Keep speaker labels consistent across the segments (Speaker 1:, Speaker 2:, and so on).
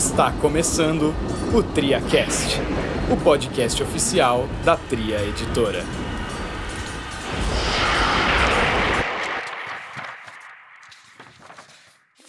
Speaker 1: Está começando o TriaCast, o podcast oficial da Tria Editora.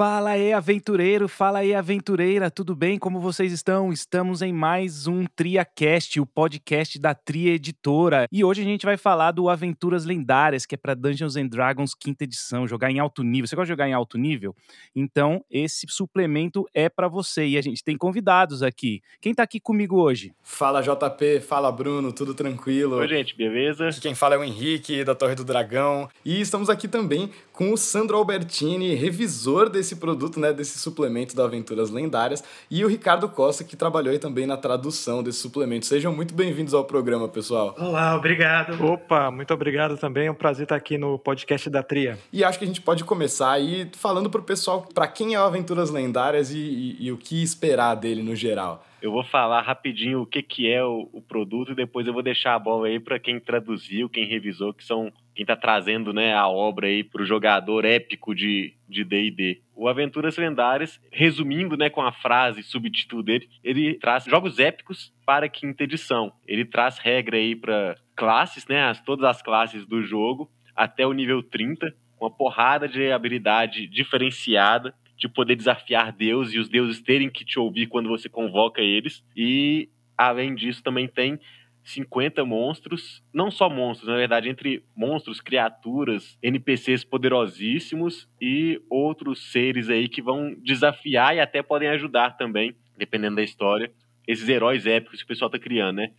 Speaker 2: Fala aí, aventureiro, fala aí, aventureira, tudo bem? Como vocês estão? Estamos em mais um TriaCast, o podcast da Tria Editora. E hoje a gente vai falar do Aventuras Lendárias, que é para Dungeons and Dragons quinta edição, jogar em alto nível. Você gosta de jogar em alto nível? Então, esse suplemento é para você. E a gente tem convidados aqui. Quem tá aqui comigo hoje?
Speaker 1: Fala JP, fala Bruno, tudo tranquilo?
Speaker 3: Oi, gente, beleza?
Speaker 1: Aqui quem fala é o Henrique, da Torre do Dragão. E estamos aqui também com o Sandro Albertini, revisor desse produto, né, desse suplemento da Aventuras Lendárias, e o Ricardo Costa, que trabalhou aí também na tradução desse suplemento. Sejam muito bem-vindos ao programa, pessoal.
Speaker 4: Olá, obrigado.
Speaker 5: Opa, muito obrigado também. É um prazer estar aqui no podcast da Tria.
Speaker 1: E acho que a gente pode começar aí falando para o pessoal para quem é o Aventuras Lendárias e, e, e o que esperar dele no geral.
Speaker 3: Eu vou falar rapidinho o que, que é o, o produto e depois eu vou deixar a bola aí para quem traduziu, quem revisou, que são quem está trazendo né, a obra aí para o jogador épico de D&D. O Aventuras Lendárias, resumindo né, com a frase, subtítulo dele, ele traz jogos épicos para a quinta edição. Ele traz regra aí para classes, né, as, todas as classes do jogo, até o nível 30, uma porrada de habilidade diferenciada de poder desafiar Deus e os deuses terem que te ouvir quando você convoca eles. E, além disso, também tem 50 monstros, não só monstros, na verdade, entre monstros, criaturas, NPCs poderosíssimos e outros seres aí que vão desafiar e até podem ajudar também, dependendo da história, esses heróis épicos que o pessoal está criando, né?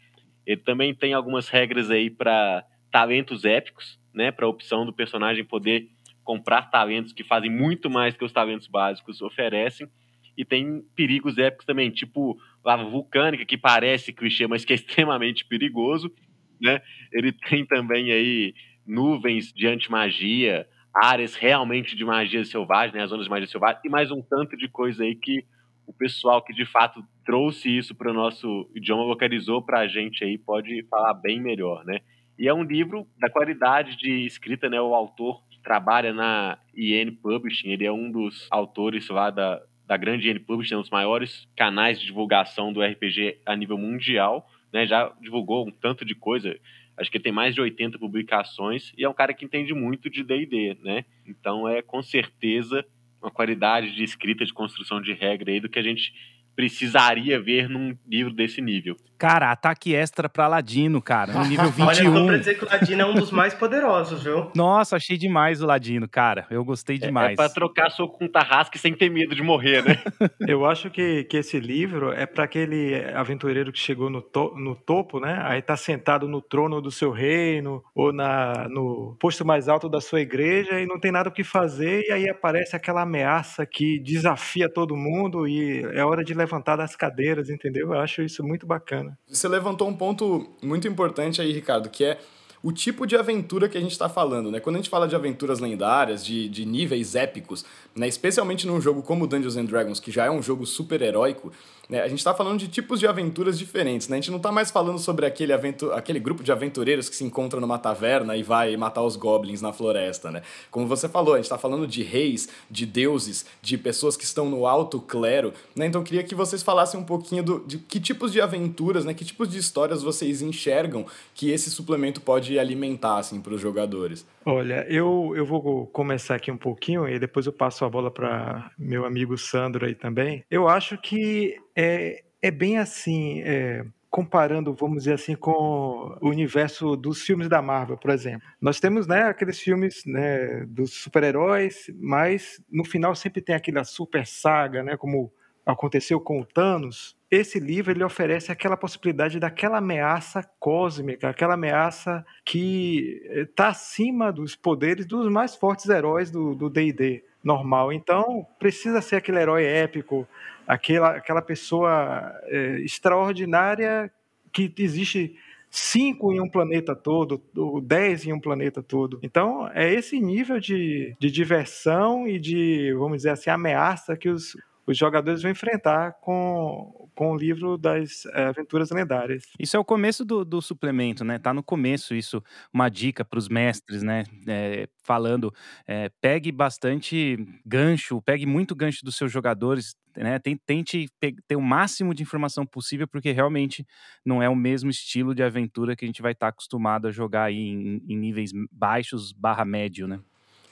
Speaker 3: Ele também tem algumas regras aí para talentos épicos, né? Para a opção do personagem poder comprar talentos que fazem muito mais que os talentos básicos oferecem. E tem perigos épicos também, tipo lava vulcânica, que parece clichê, mas que é extremamente perigoso. Né? Ele tem também aí nuvens de antimagia, áreas realmente de magia selvagem, né? as zonas de magia selvagem, e mais um tanto de coisa aí que o pessoal que de fato trouxe isso para o nosso idioma, localizou para a gente aí, pode falar bem melhor, né? E é um livro da qualidade de escrita, né? O autor trabalha na IN Publishing, ele é um dos autores lá da, da grande IN Publishing, um dos maiores canais de divulgação do RPG a nível mundial, né? Já divulgou um tanto de coisa, acho que ele tem mais de 80 publicações e é um cara que entende muito de D&D, né? Então é com certeza uma qualidade de escrita, de construção de regra aí do que a gente precisaria ver num livro desse nível.
Speaker 2: Cara, ataque extra pra Ladino, cara, no nível 21.
Speaker 4: Olha, eu tô pra dizer que o Ladino é um dos mais poderosos, viu?
Speaker 2: Nossa, achei demais o Ladino, cara. Eu gostei demais.
Speaker 3: É, é pra trocar soco com Tarrasque sem ter medo de morrer, né?
Speaker 5: eu acho que, que esse livro é para aquele aventureiro que chegou no, to, no topo, né? Aí tá sentado no trono do seu reino ou na, no posto mais alto da sua igreja e não tem nada o que fazer e aí aparece aquela ameaça que desafia todo mundo e é hora de levantar das cadeiras, entendeu? Eu acho isso muito bacana.
Speaker 1: Você levantou um ponto muito importante aí, Ricardo, que é o tipo de aventura que a gente está falando, né? Quando a gente fala de aventuras lendárias, de, de níveis épicos, né? especialmente num jogo como Dungeons and Dragons, que já é um jogo super heróico, né? A gente está falando de tipos de aventuras diferentes, né? A gente não está mais falando sobre aquele, aquele grupo de aventureiros que se encontra numa taverna e vai matar os goblins na floresta, né? Como você falou, a gente está falando de reis, de deuses, de pessoas que estão no alto clero, né? Então eu queria que vocês falassem um pouquinho do, de que tipos de aventuras, né? Que tipos de histórias vocês enxergam que esse suplemento pode alimentar, assim, para os jogadores.
Speaker 5: Olha, eu, eu vou começar aqui um pouquinho e depois eu passo a bola para meu amigo Sandro aí também. Eu acho que é, é bem assim. É, comparando, vamos dizer assim, com o universo dos filmes da Marvel, por exemplo. Nós temos, né, aqueles filmes, né, dos super-heróis, mas no final sempre tem aquela super saga, né, como aconteceu com o Thanos, esse livro ele oferece aquela possibilidade daquela ameaça cósmica, aquela ameaça que está acima dos poderes dos mais fortes heróis do D&D normal. Então, precisa ser aquele herói épico, aquela, aquela pessoa é, extraordinária que existe cinco em um planeta todo, ou dez em um planeta todo. Então, é esse nível de, de diversão e de, vamos dizer assim, ameaça que os, os jogadores vão enfrentar com, com o livro das é, Aventuras Lendárias.
Speaker 2: Isso é o começo do, do suplemento, né? Tá no começo isso, uma dica para os mestres, né? É, falando, é, pegue bastante gancho, pegue muito gancho dos seus jogadores, né? Tente ter o máximo de informação possível, porque realmente não é o mesmo estilo de aventura que a gente vai estar tá acostumado a jogar aí em, em níveis baixos barra médio, né?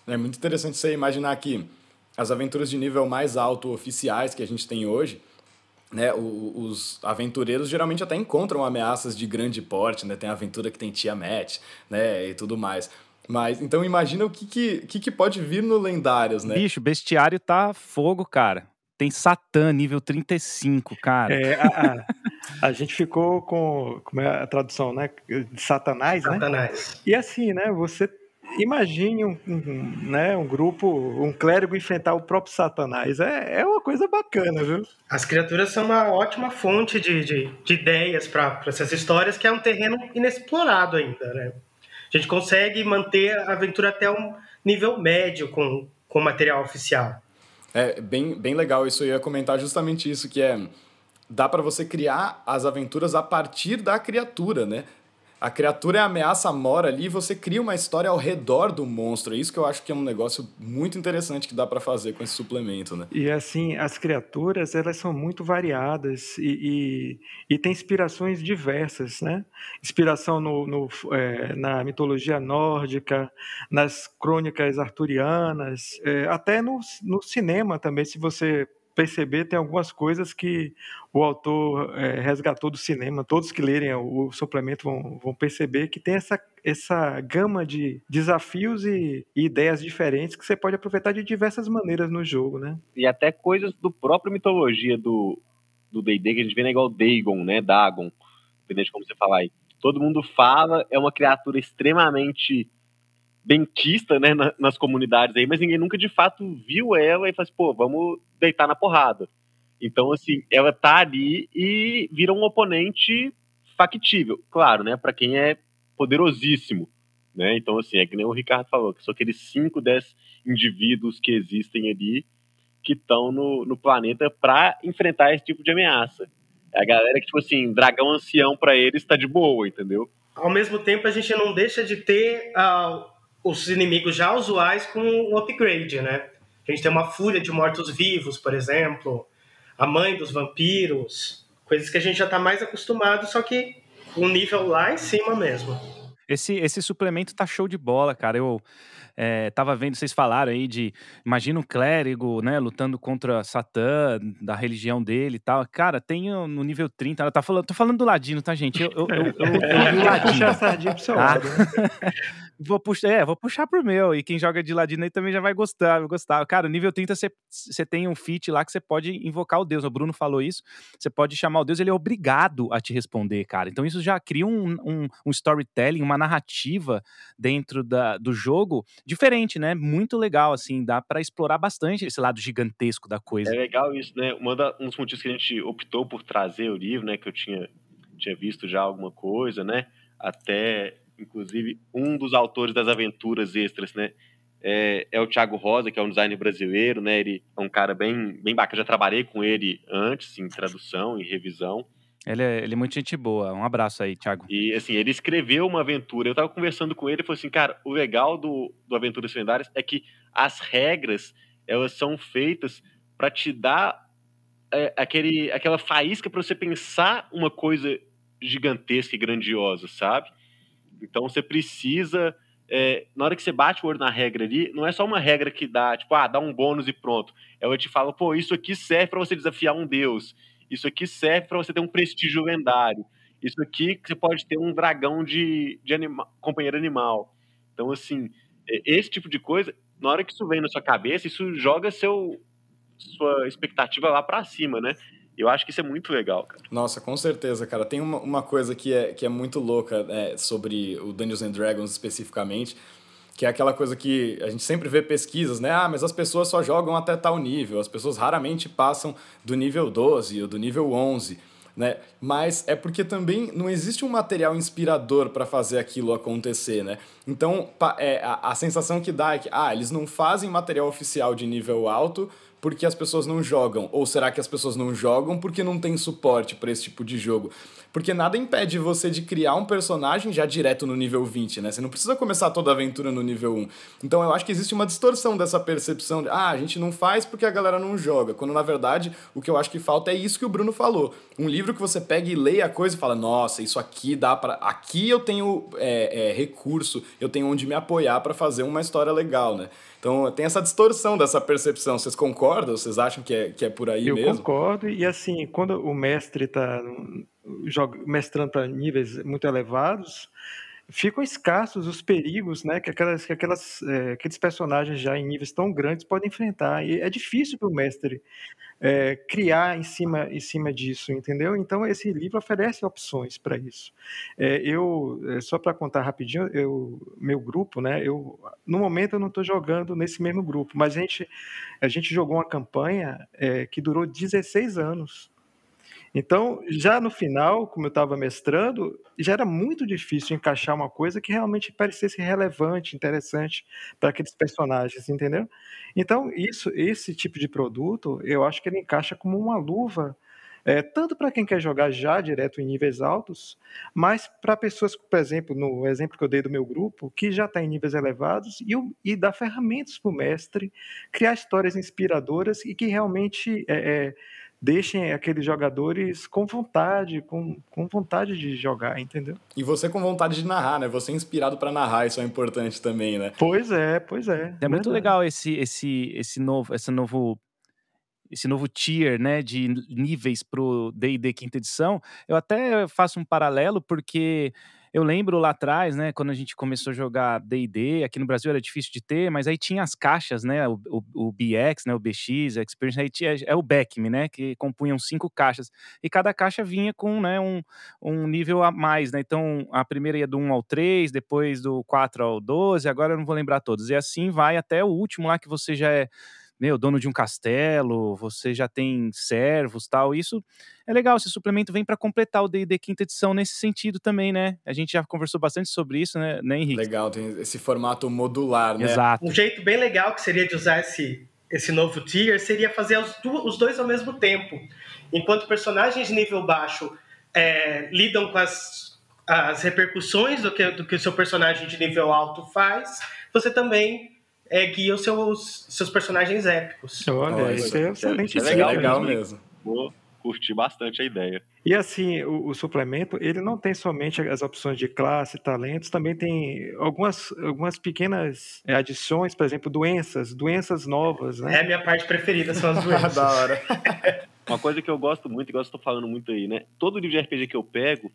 Speaker 1: É muito interessante você imaginar que as aventuras de nível mais alto oficiais que a gente tem hoje, né, os aventureiros geralmente até encontram ameaças de grande porte, né? Tem a aventura que tem Tiamat, né, e tudo mais. Mas, então imagina o que, que, que, que pode vir no Lendários, né?
Speaker 2: Bicho, bestiário tá fogo, cara. Tem Satã, nível 35, cara.
Speaker 5: É, a, a, a, gente ficou com. Como é a tradução, né? Satanás, né?
Speaker 4: Satanás.
Speaker 5: E assim, né? Você imagine um, um, né, um grupo, um clérigo enfrentar o próprio Satanás. É, é uma coisa bacana, viu?
Speaker 4: As criaturas são uma ótima fonte de, de, de ideias para essas histórias, que é um terreno inexplorado ainda, né? A gente consegue manter a aventura até um nível médio com, com material oficial.
Speaker 1: É bem, bem legal isso. Eu ia comentar justamente isso, que é dá para você criar as aventuras a partir da criatura, né? A criatura é a ameaça mora ali e você cria uma história ao redor do monstro. É isso que eu acho que é um negócio muito interessante que dá para fazer com esse suplemento, né?
Speaker 5: E assim, as criaturas, elas são muito variadas e, e, e tem inspirações diversas, né? Inspiração no, no é, na mitologia nórdica, nas crônicas arturianas, é, até no, no cinema também, se você perceber, tem algumas coisas que o autor é, resgatou do cinema. Todos que lerem o, suplemento vão, vão, perceber que tem essa, essa gama de desafios e, e, ideias diferentes que você pode aproveitar de diversas maneiras no jogo, né?
Speaker 3: E até coisas do próprio mitologia do do D&D que a gente vê, né, igual Dagon, né, Dagon, dependendo de como você falar aí. Todo mundo fala, é uma criatura extremamente benquista, né, nas comunidades aí, mas ninguém nunca de fato viu ela e falou assim, pô, vamos deitar na porrada. Então, assim, ela tá ali e vira um oponente factível. Claro, né, para quem é poderosíssimo, né? Então, assim, é que nem o Ricardo falou, que são aqueles 5, 10 indivíduos que existem ali que estão no, no planeta para enfrentar esse tipo de ameaça. É a galera que, tipo assim, dragão ancião para eles tá de boa, entendeu?
Speaker 4: Ao mesmo tempo, a gente não deixa de ter uh, os inimigos já usuais com o upgrade, né? A gente tem uma fúria de mortos-vivos, por exemplo, a mãe dos vampiros, coisas que a gente já está mais acostumado, só que um nível lá em cima mesmo.
Speaker 2: Esse, esse suplemento tá show de bola, cara. Eu é, tava vendo, vocês falaram aí de. Imagina um clérigo, né, lutando contra Satã, da religião dele e tal. Cara, tem no nível 30. Ela tá falando, tô falando do ladino, tá, gente? Eu, eu, eu, eu, eu vi o ladino. Puxar a sardinha pro seu tá? lado, né? vou puxar, é, vou puxar pro meu. E quem joga de ladino aí também já vai gostar, vai gostar. Cara, nível 30 você tem um feat lá que você pode invocar o Deus. O Bruno falou isso. Você pode chamar o Deus, ele é obrigado a te responder, cara. Então isso já cria um, um, um storytelling, uma narrativa dentro da, do jogo diferente, né? Muito legal, assim. Dá para explorar bastante esse lado gigantesco da coisa.
Speaker 3: É legal isso, né? Um dos motivos que a gente optou por trazer o livro, né? Que eu tinha, tinha visto já alguma coisa, né? Até Inclusive, um dos autores das aventuras extras, né? É, é, o Thiago Rosa, que é um designer brasileiro, né? Ele é um cara bem, bem bacana. Já trabalhei com ele antes, em tradução, em revisão.
Speaker 2: Ele é, ele é muito gente boa. Um abraço aí, Thiago.
Speaker 3: E, assim, ele escreveu uma aventura. Eu tava conversando com ele e falou assim, cara, o legal do, do Aventuras Lendárias é que as regras, elas são feitas para te dar é, aquele, aquela faísca para você pensar uma coisa gigantesca e grandiosa, sabe? Então você precisa. É, na hora que você bate o olho na regra ali, não é só uma regra que dá, tipo, ah, dá um bônus e pronto. Ela te fala, pô, isso aqui serve para você desafiar um deus. Isso aqui serve para você ter um prestígio lendário. Isso aqui você pode ter um dragão de, de anima, companheiro animal. Então, assim, esse tipo de coisa, na hora que isso vem na sua cabeça, isso joga seu, sua expectativa lá para cima, né? Eu acho que isso é muito legal, cara.
Speaker 1: Nossa, com certeza, cara. Tem uma, uma coisa que é, que é muito louca é, sobre o Dungeons and Dragons especificamente, que é aquela coisa que a gente sempre vê pesquisas, né? Ah, mas as pessoas só jogam até tal nível, as pessoas raramente passam do nível 12 ou do nível 11. Né? Mas é porque também não existe um material inspirador para fazer aquilo acontecer, né? Então, é, a, a sensação que dá é que, ah, eles não fazem material oficial de nível alto porque as pessoas não jogam? Ou será que as pessoas não jogam porque não tem suporte para esse tipo de jogo? Porque nada impede você de criar um personagem já direto no nível 20, né? Você não precisa começar toda a aventura no nível 1. Então eu acho que existe uma distorção dessa percepção de, ah, a gente não faz porque a galera não joga. Quando na verdade o que eu acho que falta é isso que o Bruno falou. Um livro que você pega e lê a coisa e fala, nossa, isso aqui dá para. Aqui eu tenho é, é, recurso, eu tenho onde me apoiar para fazer uma história legal, né? Então tem essa distorção dessa percepção. Vocês concordam? Vocês acham que é, que é por aí
Speaker 5: eu
Speaker 1: mesmo?
Speaker 5: Eu concordo, e assim, quando o mestre mestrando para níveis muito elevados, ficam escassos os perigos né, que, aquelas, que aquelas, é, aqueles personagens já em níveis tão grandes podem enfrentar. E é difícil para o mestre é, criar em cima, em cima disso, entendeu? Então, esse livro oferece opções para isso. É, eu, é, só para contar rapidinho, eu, meu grupo, né, eu, no momento eu não estou jogando nesse mesmo grupo, mas a gente, a gente jogou uma campanha é, que durou 16 anos. Então, já no final, como eu estava mestrando, já era muito difícil encaixar uma coisa que realmente parecesse relevante, interessante para aqueles personagens, entendeu? Então, isso, esse tipo de produto, eu acho que ele encaixa como uma luva é, tanto para quem quer jogar já direto em níveis altos, mas para pessoas, por exemplo, no exemplo que eu dei do meu grupo, que já está em níveis elevados, e, e dar ferramentas para o mestre, criar histórias inspiradoras e que realmente é, é, deixem aqueles jogadores com vontade, com, com vontade de jogar, entendeu?
Speaker 1: E você com vontade de narrar, né? Você é inspirado para narrar, isso é importante também, né?
Speaker 5: Pois é, pois é.
Speaker 2: É muito legal esse esse esse novo esse novo esse novo tier, né, de níveis pro D&D quinta edição. Eu até faço um paralelo porque eu lembro lá atrás, né, quando a gente começou a jogar D&D, aqui no Brasil era difícil de ter, mas aí tinha as caixas, né, o, o, o BX, né, o BX, a Experience, aí tinha, é o BECM, né, que compunham cinco caixas, e cada caixa vinha com, né, um, um nível a mais, né, então a primeira ia do 1 ao 3, depois do 4 ao 12, agora eu não vou lembrar todos, e assim vai até o último lá que você já é meu, dono de um castelo, você já tem servos tal. Isso é legal, esse suplemento vem para completar o D&D quinta edição nesse sentido também, né? A gente já conversou bastante sobre isso, né, né Henrique?
Speaker 1: Legal, tem esse formato modular, né?
Speaker 2: Exato.
Speaker 4: Um jeito bem legal que seria de usar esse, esse novo tier seria fazer os, os dois ao mesmo tempo. Enquanto personagens de nível baixo é, lidam com as, as repercussões do que, do que o seu personagem de nível alto faz, você também é, guia os seus, seus personagens épicos.
Speaker 5: Olha, oh, isso é excelente.
Speaker 1: Isso é legal, legal mesmo.
Speaker 3: Vou curtir bastante a ideia.
Speaker 5: E assim, o, o, suplemento, ele não tem somente as opções de classe, talentos, também tem algumas, algumas pequenas é, adições, por exemplo, doenças, doenças novas, né?
Speaker 4: É a minha parte preferida, são as doenças.
Speaker 1: da hora.
Speaker 3: Uma coisa que eu gosto muito, igual eu estou falando muito aí, né? Todo livro de RPG que eu pego,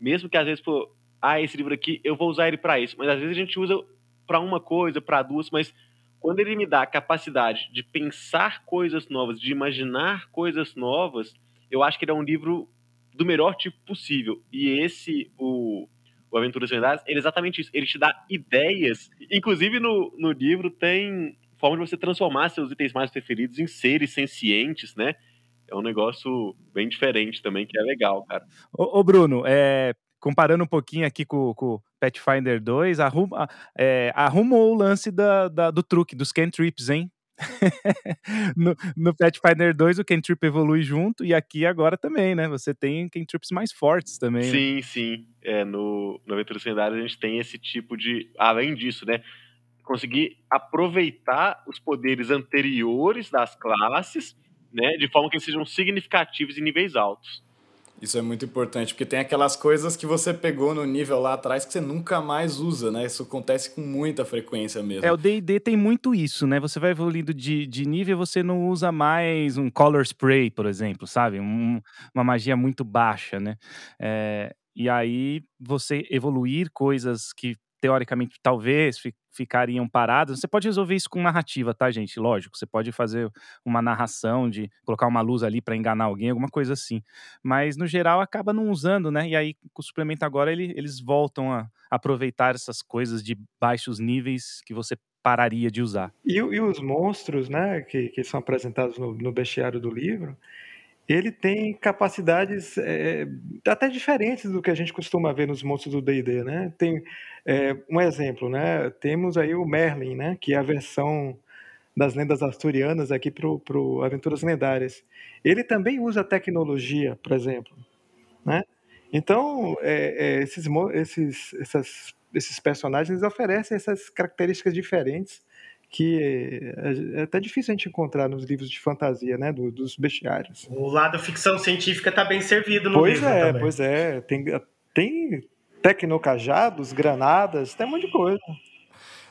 Speaker 3: mesmo que às vezes, pô, ah, esse livro aqui, eu vou usar ele para isso, mas às vezes a gente usa para uma coisa, para duas, mas quando ele me dá a capacidade de pensar coisas novas, de imaginar coisas novas, eu acho que ele é um livro do melhor tipo possível. E esse, o, o Aventuras Lendárias, ele é exatamente isso. Ele te dá ideias. Inclusive, no, no livro tem forma de você transformar seus itens mais preferidos em seres sencientes, né? É um negócio bem diferente também, que é legal, cara.
Speaker 2: Ô, ô Bruno, é, comparando um pouquinho aqui com, o Pathfinder 2, arruma, é, arrumou o lance da, da, do truque, dos cantrips, hein? no, no Pathfinder 2 o cantrip evolui junto e aqui agora também, né? Você tem cantrips mais fortes também.
Speaker 3: Sim,
Speaker 2: né?
Speaker 3: sim. É, no, no Lendárias a gente tem esse tipo de... Além disso, né? Conseguir aproveitar os poderes anteriores das classes, né? De forma que eles sejam significativos em níveis altos.
Speaker 1: Isso é muito importante, porque tem aquelas coisas que você pegou no nível lá atrás que você nunca mais usa, né? Isso acontece com muita frequência mesmo.
Speaker 2: É, o D&D tem muito isso, né? Você vai evoluindo de, de nível você não usa mais um color spray, por exemplo, sabe? Um, uma magia muito baixa, né? É, e aí você evoluir coisas que teoricamente talvez ficariam paradas. Você pode resolver isso com narrativa, tá, gente? Lógico, você pode fazer uma narração de colocar uma luz ali para enganar alguém, alguma coisa assim. Mas no geral acaba não usando, né? E aí com o suplemento agora ele, eles voltam a aproveitar essas coisas de baixos níveis que você pararia de usar.
Speaker 5: E, e os monstros, né, que, que são apresentados no, no bestiário do livro, ele tem capacidades é, até diferentes do que a gente costuma ver nos monstros do D&D, né? Tem é, um exemplo, né? Temos aí o Merlin, né? Que é a versão das lendas asturianas aqui para o Aventuras Lendárias. Ele também usa tecnologia, por exemplo. Né? Então, é, esses, esses, essas, esses personagens oferecem essas características diferentes que é, é até difícil a gente encontrar nos livros de fantasia, né, do, dos bestiários.
Speaker 4: O lado ficção científica está bem servido no
Speaker 5: pois
Speaker 4: livro
Speaker 5: é,
Speaker 4: também.
Speaker 5: Pois é, tem, tem tecnocajados, granadas, tem um monte de coisa.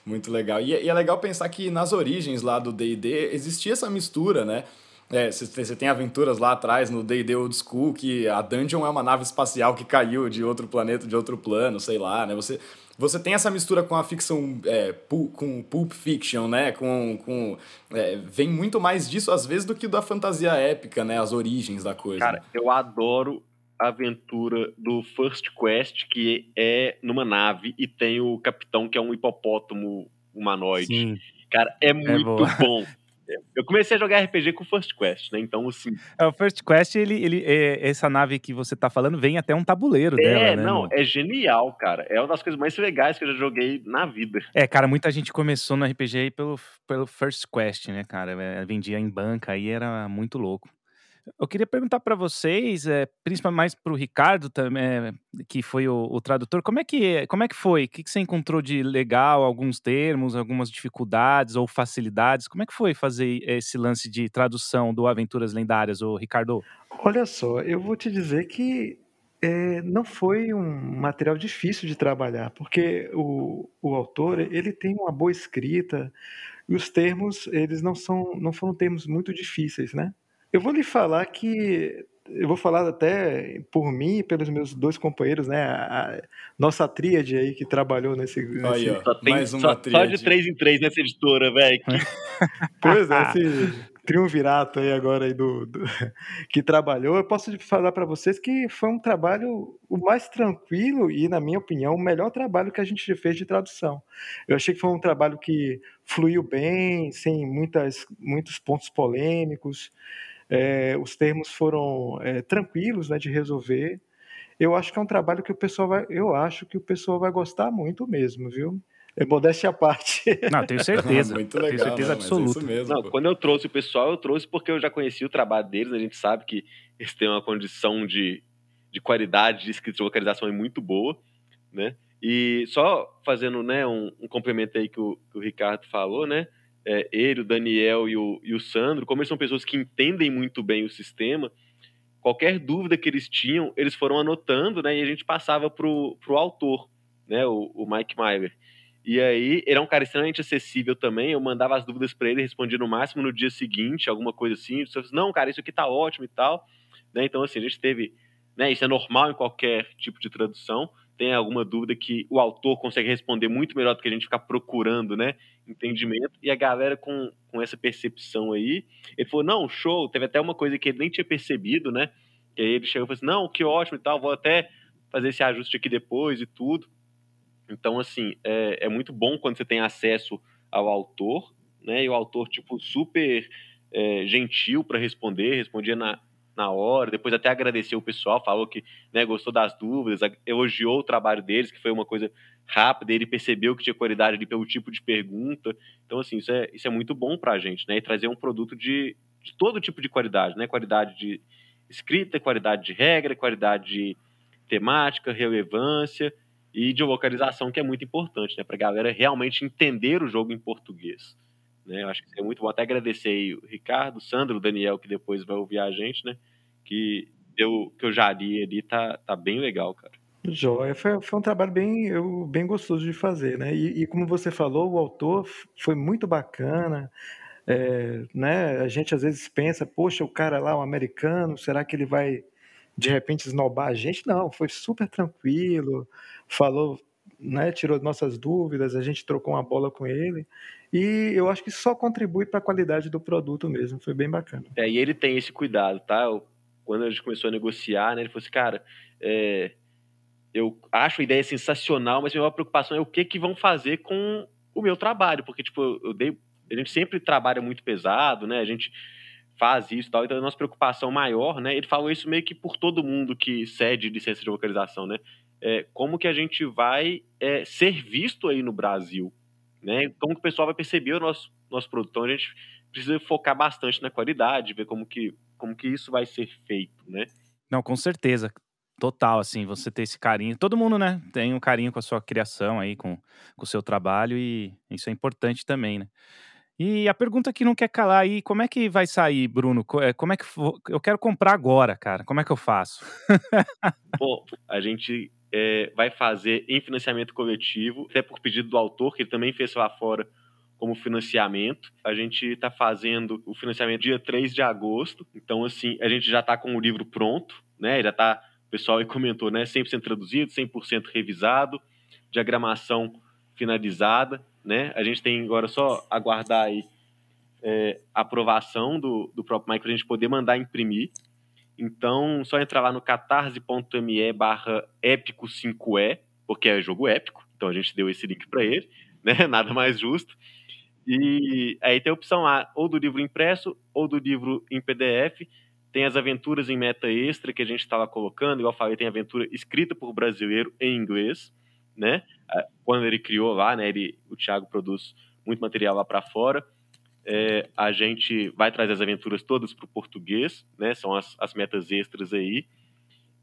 Speaker 1: Muito legal. E, é, e é legal pensar que nas origens lá do D&D existia essa mistura, né? Você é, tem aventuras lá atrás no D&D Old School que a dungeon é uma nave espacial que caiu de outro planeta, de outro plano, sei lá, né? Você, você tem essa mistura com a ficção, é, com Pulp Fiction, né? Com, com, é, vem muito mais disso, às vezes, do que da fantasia épica, né? As origens da coisa.
Speaker 3: Cara, eu adoro a aventura do First Quest, que é numa nave e tem o capitão que é um hipopótamo humanoide. Sim. Cara, é, é muito é bom. Eu comecei a jogar RPG com o First Quest, né? Então, assim.
Speaker 2: É, o First Quest, ele, ele, é, essa nave que você tá falando vem até um tabuleiro
Speaker 3: é,
Speaker 2: dela,
Speaker 3: né? não, é genial, cara. É uma das coisas mais legais que eu já joguei na vida.
Speaker 2: É, cara, muita gente começou no RPG aí pelo, pelo First Quest, né, cara? É, vendia em banca aí, era muito louco. Eu queria perguntar para vocês, é, principalmente mais para o Ricardo, também, é, que foi o, o, tradutor, como é que, como é que foi? O que, que você encontrou de legal, alguns termos, algumas dificuldades ou facilidades? Como é que foi fazer esse lance de tradução do Aventuras Lendárias, o Ricardo?
Speaker 5: Olha só, eu vou te dizer que é, não foi um material difícil de trabalhar, porque o, o autor ele tem uma boa escrita e os termos eles não são não foram termos muito difíceis, né? Eu vou lhe falar que eu vou falar até por mim e pelos meus dois companheiros, né? A nossa tríade aí que trabalhou nesse. nesse...
Speaker 3: Aí, ó, só tem, mais uma só, tríade. Só de três em três nessa editora, velho.
Speaker 5: pois é, esse triunvirato aí agora aí do, do que trabalhou. Eu posso falar para vocês que foi um trabalho o mais tranquilo e, na minha opinião, o melhor trabalho que a gente fez de tradução. Eu achei que foi um trabalho que fluiu bem, sem muitas, muitos pontos polêmicos. É, os termos foram é, tranquilos né, de resolver. Eu acho que é um trabalho que o pessoal vai, eu acho que o pessoal vai gostar muito mesmo, viu? É modéstia à parte.
Speaker 2: Não, tenho certeza. muito legal, tenho certeza não, absoluta. É
Speaker 3: mesmo, não, quando eu trouxe o pessoal, eu trouxe porque eu já conhecia o trabalho deles. A gente sabe que eles têm uma condição de, de qualidade de escrita de localização muito boa, né? E só fazendo né, um, um complemento aí que o, que o Ricardo falou, né? É, ele, o Daniel e o, e o Sandro, como eles são pessoas que entendem muito bem o sistema, qualquer dúvida que eles tinham, eles foram anotando, né? E a gente passava pro, pro autor, né? O, o Mike Meyer. E aí, ele é um cara extremamente acessível também. Eu mandava as dúvidas para ele, respondia no máximo no dia seguinte, alguma coisa assim. Assim, não, cara, isso aqui tá ótimo e tal. Né? Então, assim, a gente teve. Né, isso é normal em qualquer tipo de tradução tem alguma dúvida que o autor consegue responder muito melhor do que a gente ficar procurando, né? Entendimento. E a galera com, com essa percepção aí, ele falou: não, show. Teve até uma coisa que ele nem tinha percebido, né? Que aí ele chegou e falou assim: não, que ótimo e tal, vou até fazer esse ajuste aqui depois e tudo. Então, assim, é, é muito bom quando você tem acesso ao autor, né? E o autor, tipo, super é, gentil para responder, respondia na, na hora, depois até agradeceu o pessoal, falou que né, gostou das dúvidas, elogiou o trabalho deles, que foi uma coisa rápida, ele percebeu que tinha qualidade ali pelo tipo de pergunta. Então, assim, isso é, isso é muito bom para a gente, né? E trazer um produto de, de todo tipo de qualidade, né? Qualidade de escrita, qualidade de regra, qualidade de temática, relevância e de localização, que é muito importante, né? Para a galera realmente entender o jogo em português. Né? Eu acho que é muito bom. Até agradecer aí o Ricardo, o Sandro, o Daniel, que depois vai ouvir a gente, né? Que eu, que eu já li ali, tá, tá bem legal, cara.
Speaker 5: Joia, foi, foi um trabalho bem, eu, bem gostoso de fazer, né? E, e como você falou, o autor foi muito bacana. É, né? A gente às vezes pensa, poxa, o cara lá, um americano, será que ele vai de repente esnobar a gente? Não, foi super tranquilo, falou, né? Tirou nossas dúvidas, a gente trocou uma bola com ele. E eu acho que só contribui para a qualidade do produto mesmo. Foi bem bacana.
Speaker 3: É, e ele tem esse cuidado, tá? Quando a gente começou a negociar, né, ele falou assim, cara, é, eu acho a ideia sensacional, mas a minha preocupação é o que que vão fazer com o meu trabalho, porque tipo, eu dei, a gente sempre trabalha muito pesado, né? A gente faz isso, tal, então a nossa preocupação maior, né? Ele falou isso meio que por todo mundo que cede licença de localização, né? É, como que a gente vai é, ser visto aí no Brasil, né? Como que o pessoal vai perceber o nosso, nosso produto. Então a gente precisa focar bastante na qualidade, ver como que, como que isso vai ser feito, né?
Speaker 2: Não, com certeza. Total, assim, você ter esse carinho. Todo mundo, né, tem um carinho com a sua criação aí, com, com o seu trabalho, e isso é importante também, né? E a pergunta que não quer calar aí, como é que vai sair, Bruno? Eh, como é que eu quero comprar agora, cara? Como é que eu faço?
Speaker 3: Bom, a gente é, vai fazer em financiamento coletivo, até por pedido do autor, que ele também fez lá fora como financiamento. A gente está fazendo o financiamento dia 3 de agosto. Então, assim, a gente já está com o livro pronto, né? Já está, o pessoal aí comentou, né? 100% traduzido, 100% revisado, diagramação finalizada, né? A gente tem agora só aguardar aí é, a aprovação do, do próprio Mike para a gente poder mandar imprimir. Então, só entrar lá no catarse.me barra épico 5E, porque é jogo épico, então a gente deu esse link para ele, né? Nada mais justo. E aí tem a opção A, ou do livro impresso, ou do livro em PDF. Tem as aventuras em meta extra que a gente estava colocando, igual eu falei, tem aventura escrita por brasileiro em inglês, né? Quando ele criou lá, né? Ele, o Thiago produz muito material lá para fora. É, a gente vai trazer as aventuras todas para o português, né? São as, as metas extras aí.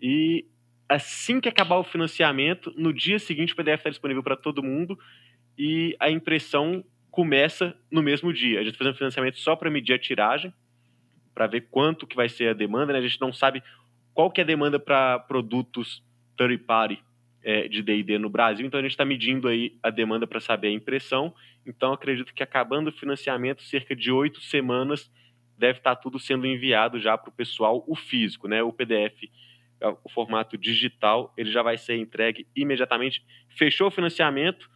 Speaker 3: E assim que acabar o financiamento, no dia seguinte o PDF está disponível para todo mundo e a impressão começa no mesmo dia. A gente tá faz um financiamento só para medir a tiragem, para ver quanto que vai ser a demanda. Né? A gente não sabe qual que é a demanda para produtos third party é, de D&D no Brasil, então a gente está medindo aí a demanda para saber a impressão. Então acredito que acabando o financiamento, cerca de oito semanas deve estar tá tudo sendo enviado já para o pessoal, o físico, né? O PDF, é o formato digital, ele já vai ser entregue imediatamente. Fechou o financiamento,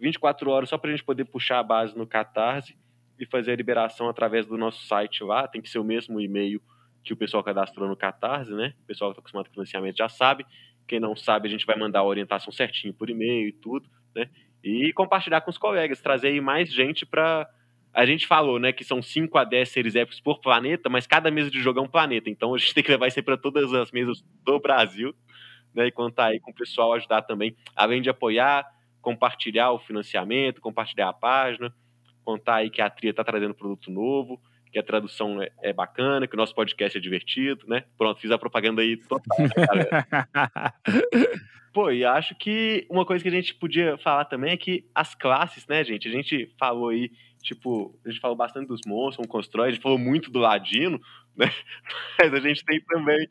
Speaker 3: 24 horas só para a gente poder puxar a base no Catarse e fazer a liberação através do nosso site lá. Tem que ser o mesmo e-mail que o pessoal cadastrou no Catarse, né? O pessoal que está acostumado com financiamento já sabe. Quem não sabe, a gente vai mandar a orientação certinho por e-mail e tudo, né? E compartilhar com os colegas, trazer aí mais gente para. A gente falou, né, que são 5 a 10 seres épicos por planeta, mas cada mesa de jogo é um planeta. Então a gente tem que levar isso aí para todas as mesas do Brasil, né? E contar aí com o pessoal ajudar também, além de apoiar compartilhar o financiamento, compartilhar a página, contar aí que a Tria está trazendo produto novo, que a tradução é, é, bacana, que o nosso podcast é divertido, né? Pronto, fiz a propaganda aí total, né, galera. Pô, e acho que uma coisa que a gente podia falar também é que as classes, né, gente? A gente falou aí, tipo, a gente falou bastante dos monstros, um constrói, a gente falou muito do Ladino, né? Mas a gente tem também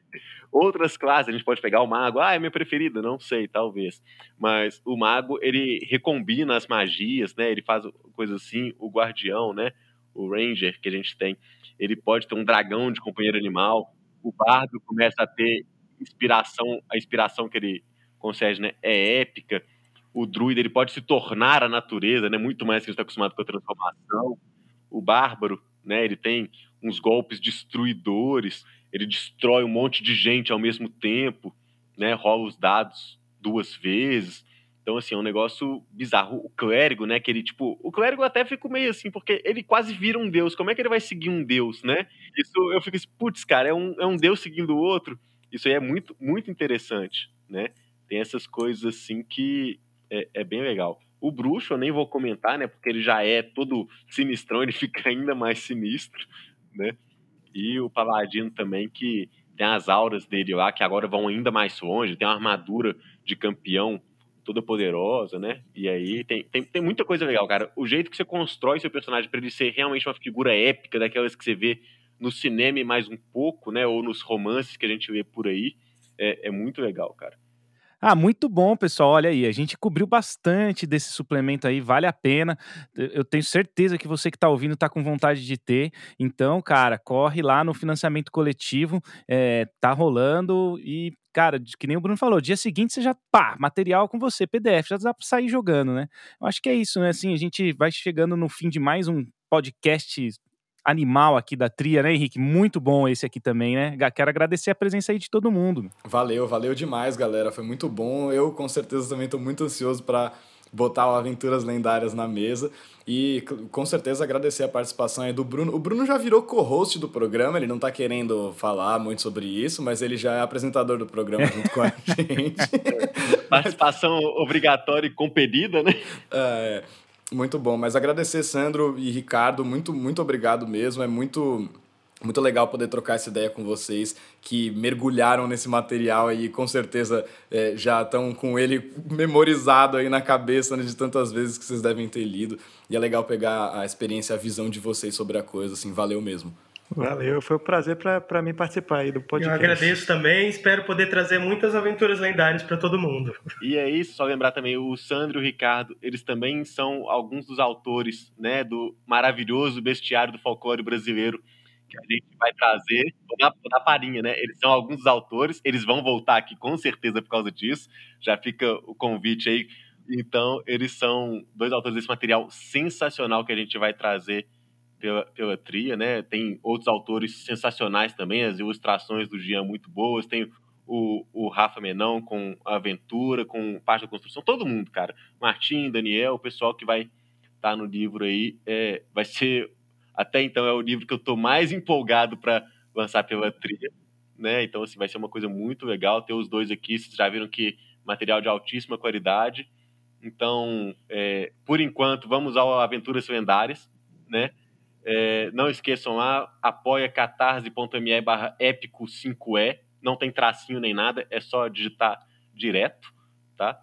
Speaker 3: outras classes. A gente pode pegar o mago, ah, é minha preferida, não sei, talvez. Mas o mago, ele recombina as magias, né? Ele faz coisas assim, o guardião, né? O ranger que a gente tem, ele pode ter um dragão de companheiro animal. O bardo começa a ter inspiração, a inspiração que ele concede, né? É épica. O druida, ele pode se tornar a natureza, né? Muito mais que a gente está acostumado com a transformação. O bárbaro, né? Ele tem uns golpes destruidores ele destrói um monte de gente ao mesmo tempo, né? Rola os dados duas vezes. Então, assim, é um negócio bizarro. O clérigo, né? Que ele, tipo, o clérigo até fico meio assim, porque ele quase vira um deus. Como é que ele vai seguir um deus, né? Isso eu fico assim, putz, cara, é um, é um deus seguindo o outro. Isso aí é muito, muito interessante, né? Tem essas coisas assim que é, é bem legal. O bruxo eu nem vou comentar, né? Porque ele já é todo sinistrão, ele fica ainda mais sinistro, né? E o Paladino também, que tem as auras dele lá, que agora vão ainda mais longe, tem uma armadura de campeão toda poderosa, né? E aí tem, tem, tem muita coisa legal, cara. O jeito que você constrói seu personagem para ele ser realmente uma figura épica, daquelas que você vê no cinema mais um pouco, né? Ou nos romances que a gente vê por aí, é, é muito legal, cara.
Speaker 2: Ah, muito bom, pessoal. Olha aí, a gente cobriu bastante desse suplemento aí, vale a pena. Eu tenho certeza que você que está ouvindo está com vontade de ter. Então, cara, corre lá no financiamento coletivo, é, tá rolando e, cara, que nem o Bruno falou, dia seguinte você já, pá, material com você, PDF, já dá para sair jogando, né? Eu acho que é isso, né? Assim, a gente vai chegando no fim de mais um podcast animal aqui da tria, né, Henrique? Muito bom esse aqui também, né? Quero agradecer a presença aí de todo mundo.
Speaker 1: Valeu, valeu demais, galera. Foi muito bom. Eu, com certeza, também estou muito ansioso para botar o Aventuras Lendárias na mesa. E com certeza agradecer a participação aí do Bruno. O Bruno já virou co-host do programa, ele não tá querendo falar muito sobre isso, mas ele já é apresentador do programa junto com a gente.
Speaker 3: Participação obrigatória e compedida, né?
Speaker 1: É. Muito bom, mas agradecer Sandro e Ricardo, muito, muito obrigado mesmo. É muito muito legal poder trocar essa ideia com vocês que mergulharam nesse material e com certeza é, já estão com ele memorizado aí na cabeça né, de tantas vezes que vocês devem ter lido. E é legal pegar a experiência, a visão de vocês sobre a coisa, assim, valeu mesmo.
Speaker 5: Valeu, foi um prazer para mim participar aí do podcast.
Speaker 4: Eu agradeço também, espero poder trazer muitas aventuras lendárias para todo mundo.
Speaker 3: E é isso, só lembrar também, o Sandro e o Ricardo, eles também são alguns dos autores né, do maravilhoso bestiário do folclore brasileiro que a gente vai trazer, vou dar, parinha, né? Eles são alguns dos autores, eles vão voltar aqui com certeza por causa disso, já fica o convite aí. Então, eles são dois autores desse material sensacional que a gente vai trazer pela, pela tria, né? Tem outros autores sensacionais também, as ilustrações do Jean muito boas, tem o, o Rafa Menão com aventura, com parte da construção, todo mundo, cara. Martim, Daniel, o pessoal que vai estar tá no livro aí, é, vai ser até então é o livro que eu estou mais empolgado para lançar pela trilha, né? Então assim vai ser uma coisa muito legal ter os dois aqui. Vocês já viram que material de altíssima qualidade. Então, é, por enquanto, vamos ao Aventuras Lendárias, né? É, não esqueçam lá, apoia catarse.me barra épico 5E. Não tem tracinho nem nada, é só digitar direto, tá?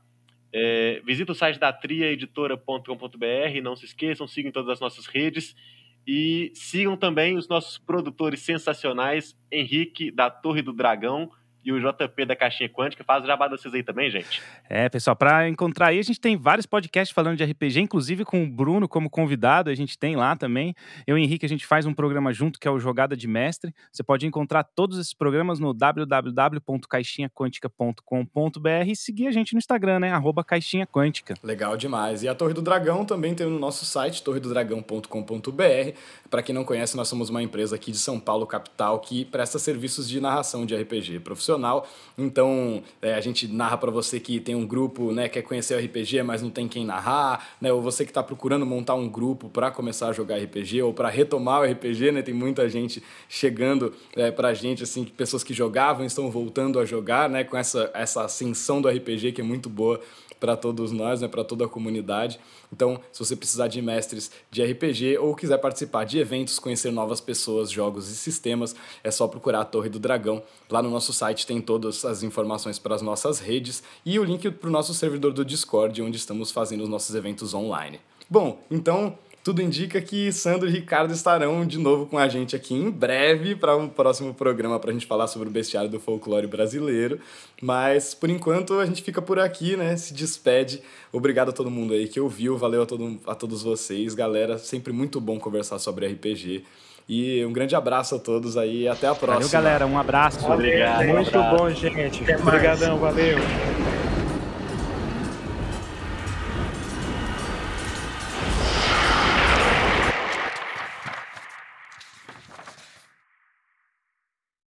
Speaker 3: É, visita o site da triaeditora.com.br, não se esqueçam, sigam todas as nossas redes e sigam também os nossos produtores sensacionais, Henrique da Torre do Dragão e o JP da Caixinha Quântica. Faz o jabá de vocês aí também, gente.
Speaker 2: É, pessoal, para encontrar aí, a gente tem vários podcasts falando de RPG, inclusive com o Bruno como convidado, a gente tem lá também. Eu e o Henrique, a gente faz um programa junto que é o Jogada de Mestre. Você pode encontrar todos esses programas no www.caixinhaquântica.com.br e seguir a gente no Instagram, né? Arroba Caixinha Quântica.
Speaker 1: Legal demais. E a Torre do Dragão também tem no nosso site, torredodragão.com.br. Para quem não conhece, nós somos uma empresa aqui de São Paulo, capital, que presta serviços de narração de RPG profissional profissional. Então, é, a gente narra para você que tem um grupo, né, quer conhecer o RPG, mas não tem quem narrar, né, ou você que está procurando montar um grupo para começar a jogar RPG ou para retomar o RPG, né, tem muita gente chegando é, para a gente, assim, pessoas que jogavam estão voltando a jogar, né, com essa, essa ascensão do RPG que é muito boa para todos nós, né, para toda a comunidade. Então, se você precisar de mestres de RPG ou quiser participar de eventos, conhecer novas pessoas, jogos e sistemas, é só procurar a Torre do Dragão. Lá no nosso site tem todas as informações para as nossas redes e o link para o nosso servidor do Discord, onde estamos fazendo os nossos eventos online. Bom, então tudo indica que Sandro e Ricardo estarão de novo com a gente aqui em breve para um próximo programa para a gente falar sobre o bestiário do folclore brasileiro. Mas por enquanto a gente fica por aqui, né? Se despede. Obrigado a todo mundo aí que ouviu, valeu a, todo, a todos vocês, galera. Sempre muito bom conversar sobre RPG. E um grande abraço a todos aí. Até a próxima.
Speaker 2: Valeu, galera. Um abraço.
Speaker 5: Obrigado. Muito um abraço. bom, gente. Obrigadão, valeu.